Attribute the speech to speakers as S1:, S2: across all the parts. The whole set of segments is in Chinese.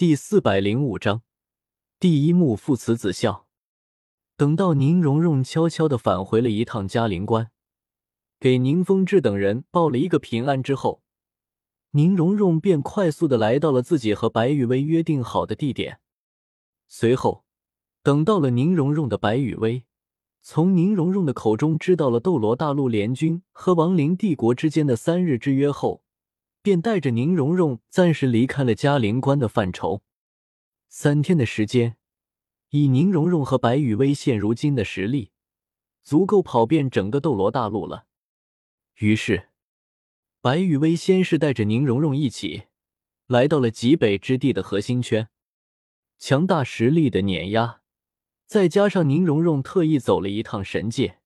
S1: 第四百零五章第一幕父慈子孝。等到宁荣荣悄悄的返回了一趟嘉陵关，给宁风致等人报了一个平安之后，宁荣荣便快速的来到了自己和白雨薇约定好的地点。随后，等到了宁荣荣的白雨薇，从宁荣荣的口中知道了斗罗大陆联军和亡灵帝国之间的三日之约后。便带着宁荣荣暂时离开了嘉陵关的范畴。三天的时间，以宁荣荣和白羽薇现如今的实力，足够跑遍整个斗罗大陆了。于是，白羽薇先是带着宁荣荣一起来到了极北之地的核心圈，强大实力的碾压，再加上宁荣荣特意走了一趟神界，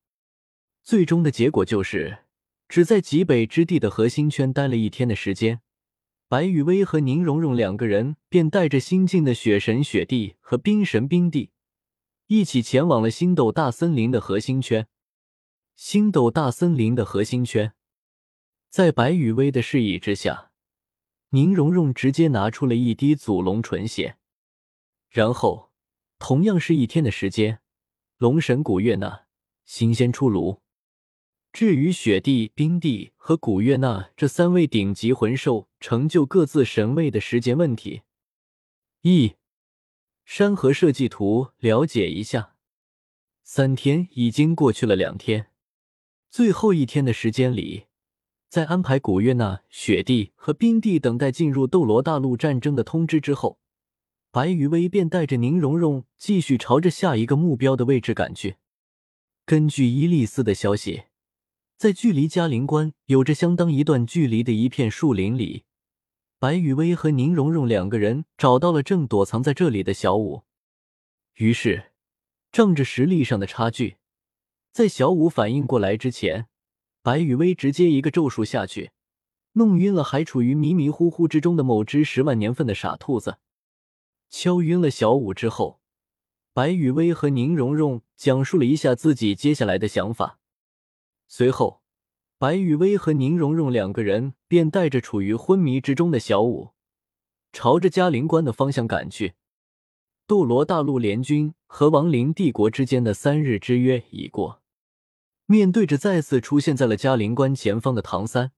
S1: 最终的结果就是。只在极北之地的核心圈待了一天的时间，白雨薇和宁荣荣两个人便带着新晋的雪神雪帝和冰神冰帝一起前往了星斗大森林的核心圈。星斗大森林的核心圈，在白雨薇的示意之下，宁荣荣直接拿出了一滴祖龙纯血，然后同样是一天的时间，龙神古月娜新鲜出炉。至于雪帝、冰帝和古月娜这三位顶级魂兽成就各自神位的时间问题，一山河设计图了解一下。三天已经过去了两天，最后一天的时间里，在安排古月娜、雪帝和冰帝等待进入斗罗大陆战争的通知之后，白羽薇便带着宁荣荣继续朝着下一个目标的位置赶去。根据伊利斯的消息。在距离嘉陵关有着相当一段距离的一片树林里，白雨薇和宁荣荣两个人找到了正躲藏在这里的小五。于是，仗着实力上的差距，在小五反应过来之前，白雨薇直接一个咒术下去，弄晕了还处于迷迷糊糊之中的某只十万年份的傻兔子。敲晕了小五之后，白雨薇和宁荣荣讲述了一下自己接下来的想法。随后，白雨薇和宁荣荣两个人便带着处于昏迷之中的小舞，朝着嘉陵关的方向赶去。斗罗大陆联军和亡灵帝国之间的三日之约已过，面对着再次出现在了嘉陵关前方的唐三，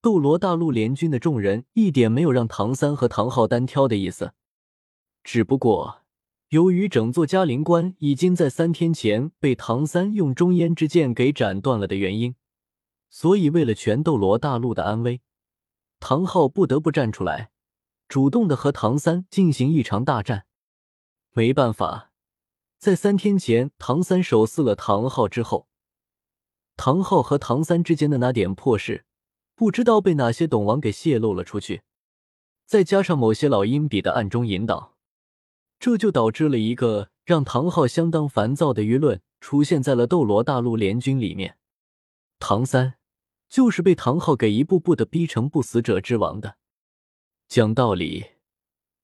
S1: 斗罗大陆联军的众人一点没有让唐三和唐昊单挑的意思，只不过。由于整座嘉陵关已经在三天前被唐三用中烟之剑给斩断了的原因，所以为了全斗罗大陆的安危，唐昊不得不站出来，主动的和唐三进行一场大战。没办法，在三天前唐三手撕了唐昊之后，唐昊和唐三之间的那点破事，不知道被哪些董王给泄露了出去，再加上某些老阴笔的暗中引导。这就导致了一个让唐昊相当烦躁的舆论出现在了斗罗大陆联军里面。唐三就是被唐昊给一步步的逼成不死者之王的。讲道理，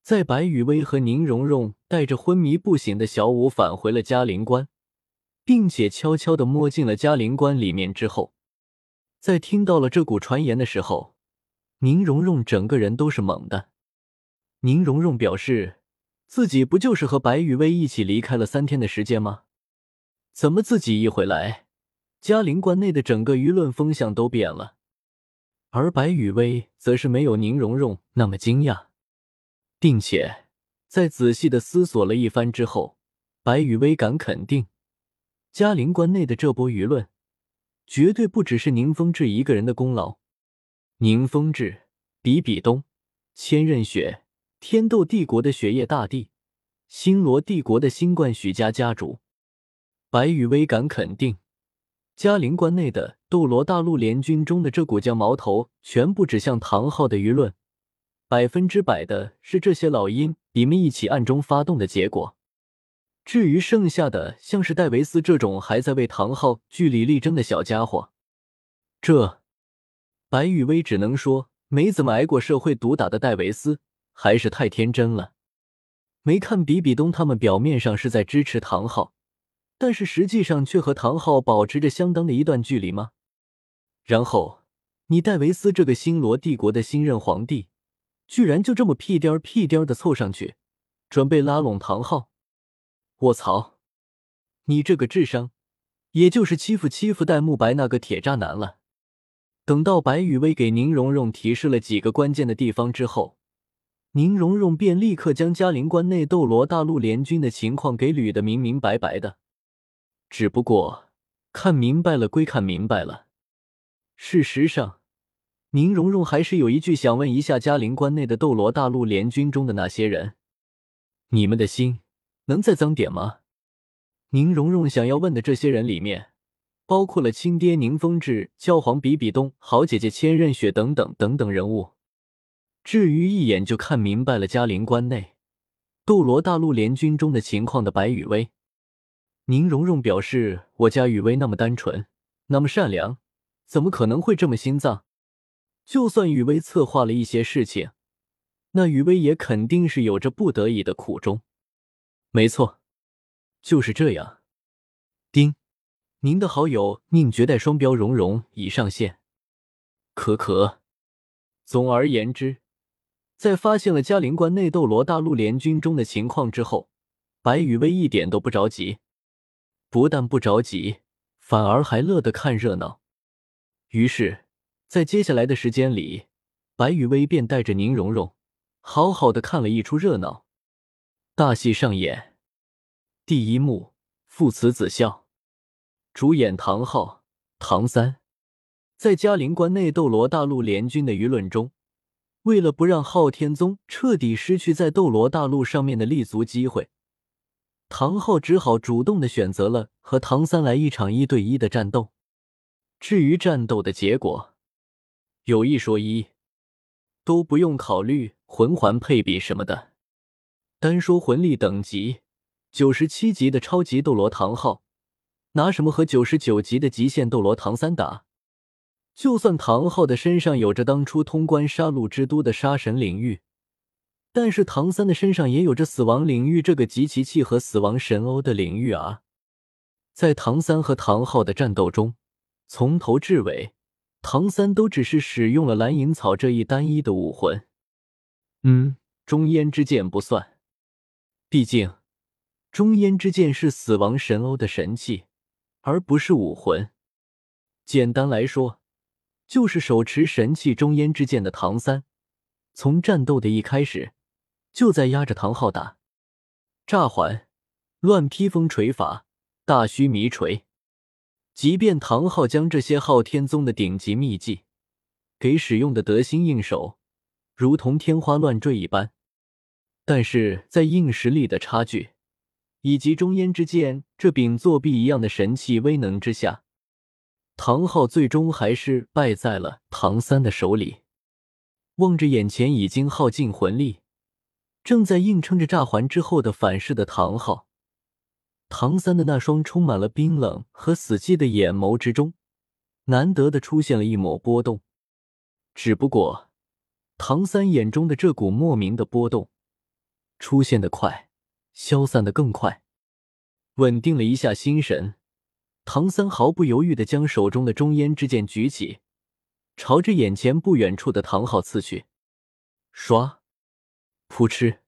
S1: 在白雨薇和宁荣荣带着昏迷不醒的小舞返回了嘉陵关，并且悄悄的摸进了嘉陵关里面之后，在听到了这股传言的时候，宁荣荣整个人都是懵的。宁荣荣表示。自己不就是和白雨薇一起离开了三天的时间吗？怎么自己一回来，嘉陵关内的整个舆论风向都变了？而白雨薇则是没有宁荣荣那么惊讶，并且在仔细的思索了一番之后，白雨薇敢肯定，嘉陵关内的这波舆论绝对不只是宁风致一个人的功劳。宁风致、比比东、千仞雪。天斗帝国的雪夜大帝，星罗帝国的新冠许家家主，白羽薇敢肯定，嘉陵关内的斗罗大陆联军中的这股将矛头全部指向唐昊的舆论，百分之百的是这些老阴笔们一起暗中发动的结果。至于剩下的，像是戴维斯这种还在为唐昊据理力争的小家伙，这白羽薇只能说，没怎么挨过社会毒打的戴维斯。还是太天真了，没看比比东他们表面上是在支持唐昊，但是实际上却和唐昊保持着相当的一段距离吗？然后你戴维斯这个星罗帝国的新任皇帝，居然就这么屁颠儿屁颠儿的凑上去，准备拉拢唐昊。我操！你这个智商，也就是欺负欺负戴沐白那个铁渣男了。等到白雨薇给宁荣荣提示了几个关键的地方之后，宁荣荣便立刻将嘉陵关内斗罗大陆联军的情况给捋得明明白白的。只不过看明白了归看明白了，事实上，宁荣荣还是有一句想问一下嘉陵关内的斗罗大陆联军中的那些人：你们的心能再脏点吗？宁荣荣想要问的这些人里面。包括了亲爹宁风致、教皇比比东、好姐姐千仞雪等等等等人物。至于一眼就看明白了嘉陵关内斗罗大陆联军中的情况的白羽薇，宁荣荣表示：“我家雨薇那么单纯，那么善良，怎么可能会这么心脏？就算雨薇策划了一些事情，那雨薇也肯定是有着不得已的苦衷。没错，就是这样。”丁。您的好友宁绝代双标荣荣已上线，可可。总而言之，在发现了嘉陵关内斗罗大陆联军中的情况之后，白羽薇一点都不着急，不但不着急，反而还乐得看热闹。于是，在接下来的时间里，白羽薇便带着宁荣荣，好好的看了一出热闹。大戏上演，第一幕，父慈子孝。主演唐昊、唐三，在嘉陵关内斗罗大陆联军的舆论中，为了不让昊天宗彻底失去在斗罗大陆上面的立足机会，唐昊只好主动的选择了和唐三来一场一对一的战斗。至于战斗的结果，有一说一，都不用考虑魂环配比什么的，单说魂力等级，九十七级的超级斗罗唐昊。拿什么和九十九级的极限斗罗唐三打？就算唐昊的身上有着当初通关杀戮之都的杀神领域，但是唐三的身上也有着死亡领域这个极其契合死亡神欧的领域啊！在唐三和唐昊的战斗中，从头至尾，唐三都只是使用了蓝银草这一单一的武魂。嗯，中烟之剑不算，毕竟中烟之剑是死亡神欧的神器。而不是武魂。简单来说，就是手持神器中烟之剑的唐三，从战斗的一开始就在压着唐昊打。炸环、乱披风锤法、大须弥锤，即便唐昊将这些昊天宗的顶级秘技给使用的得心应手，如同天花乱坠一般，但是在硬实力的差距。以及中烟之剑这柄作弊一样的神器威能之下，唐昊最终还是败在了唐三的手里。望着眼前已经耗尽魂力、正在硬撑着炸环之后的反噬的唐昊，唐三的那双充满了冰冷和死寂的眼眸之中，难得的出现了一抹波动。只不过，唐三眼中的这股莫名的波动，出现的快。消散的更快，稳定了一下心神，唐三毫不犹豫的将手中的中烟之剑举起，朝着眼前不远处的唐昊刺去。唰，扑哧，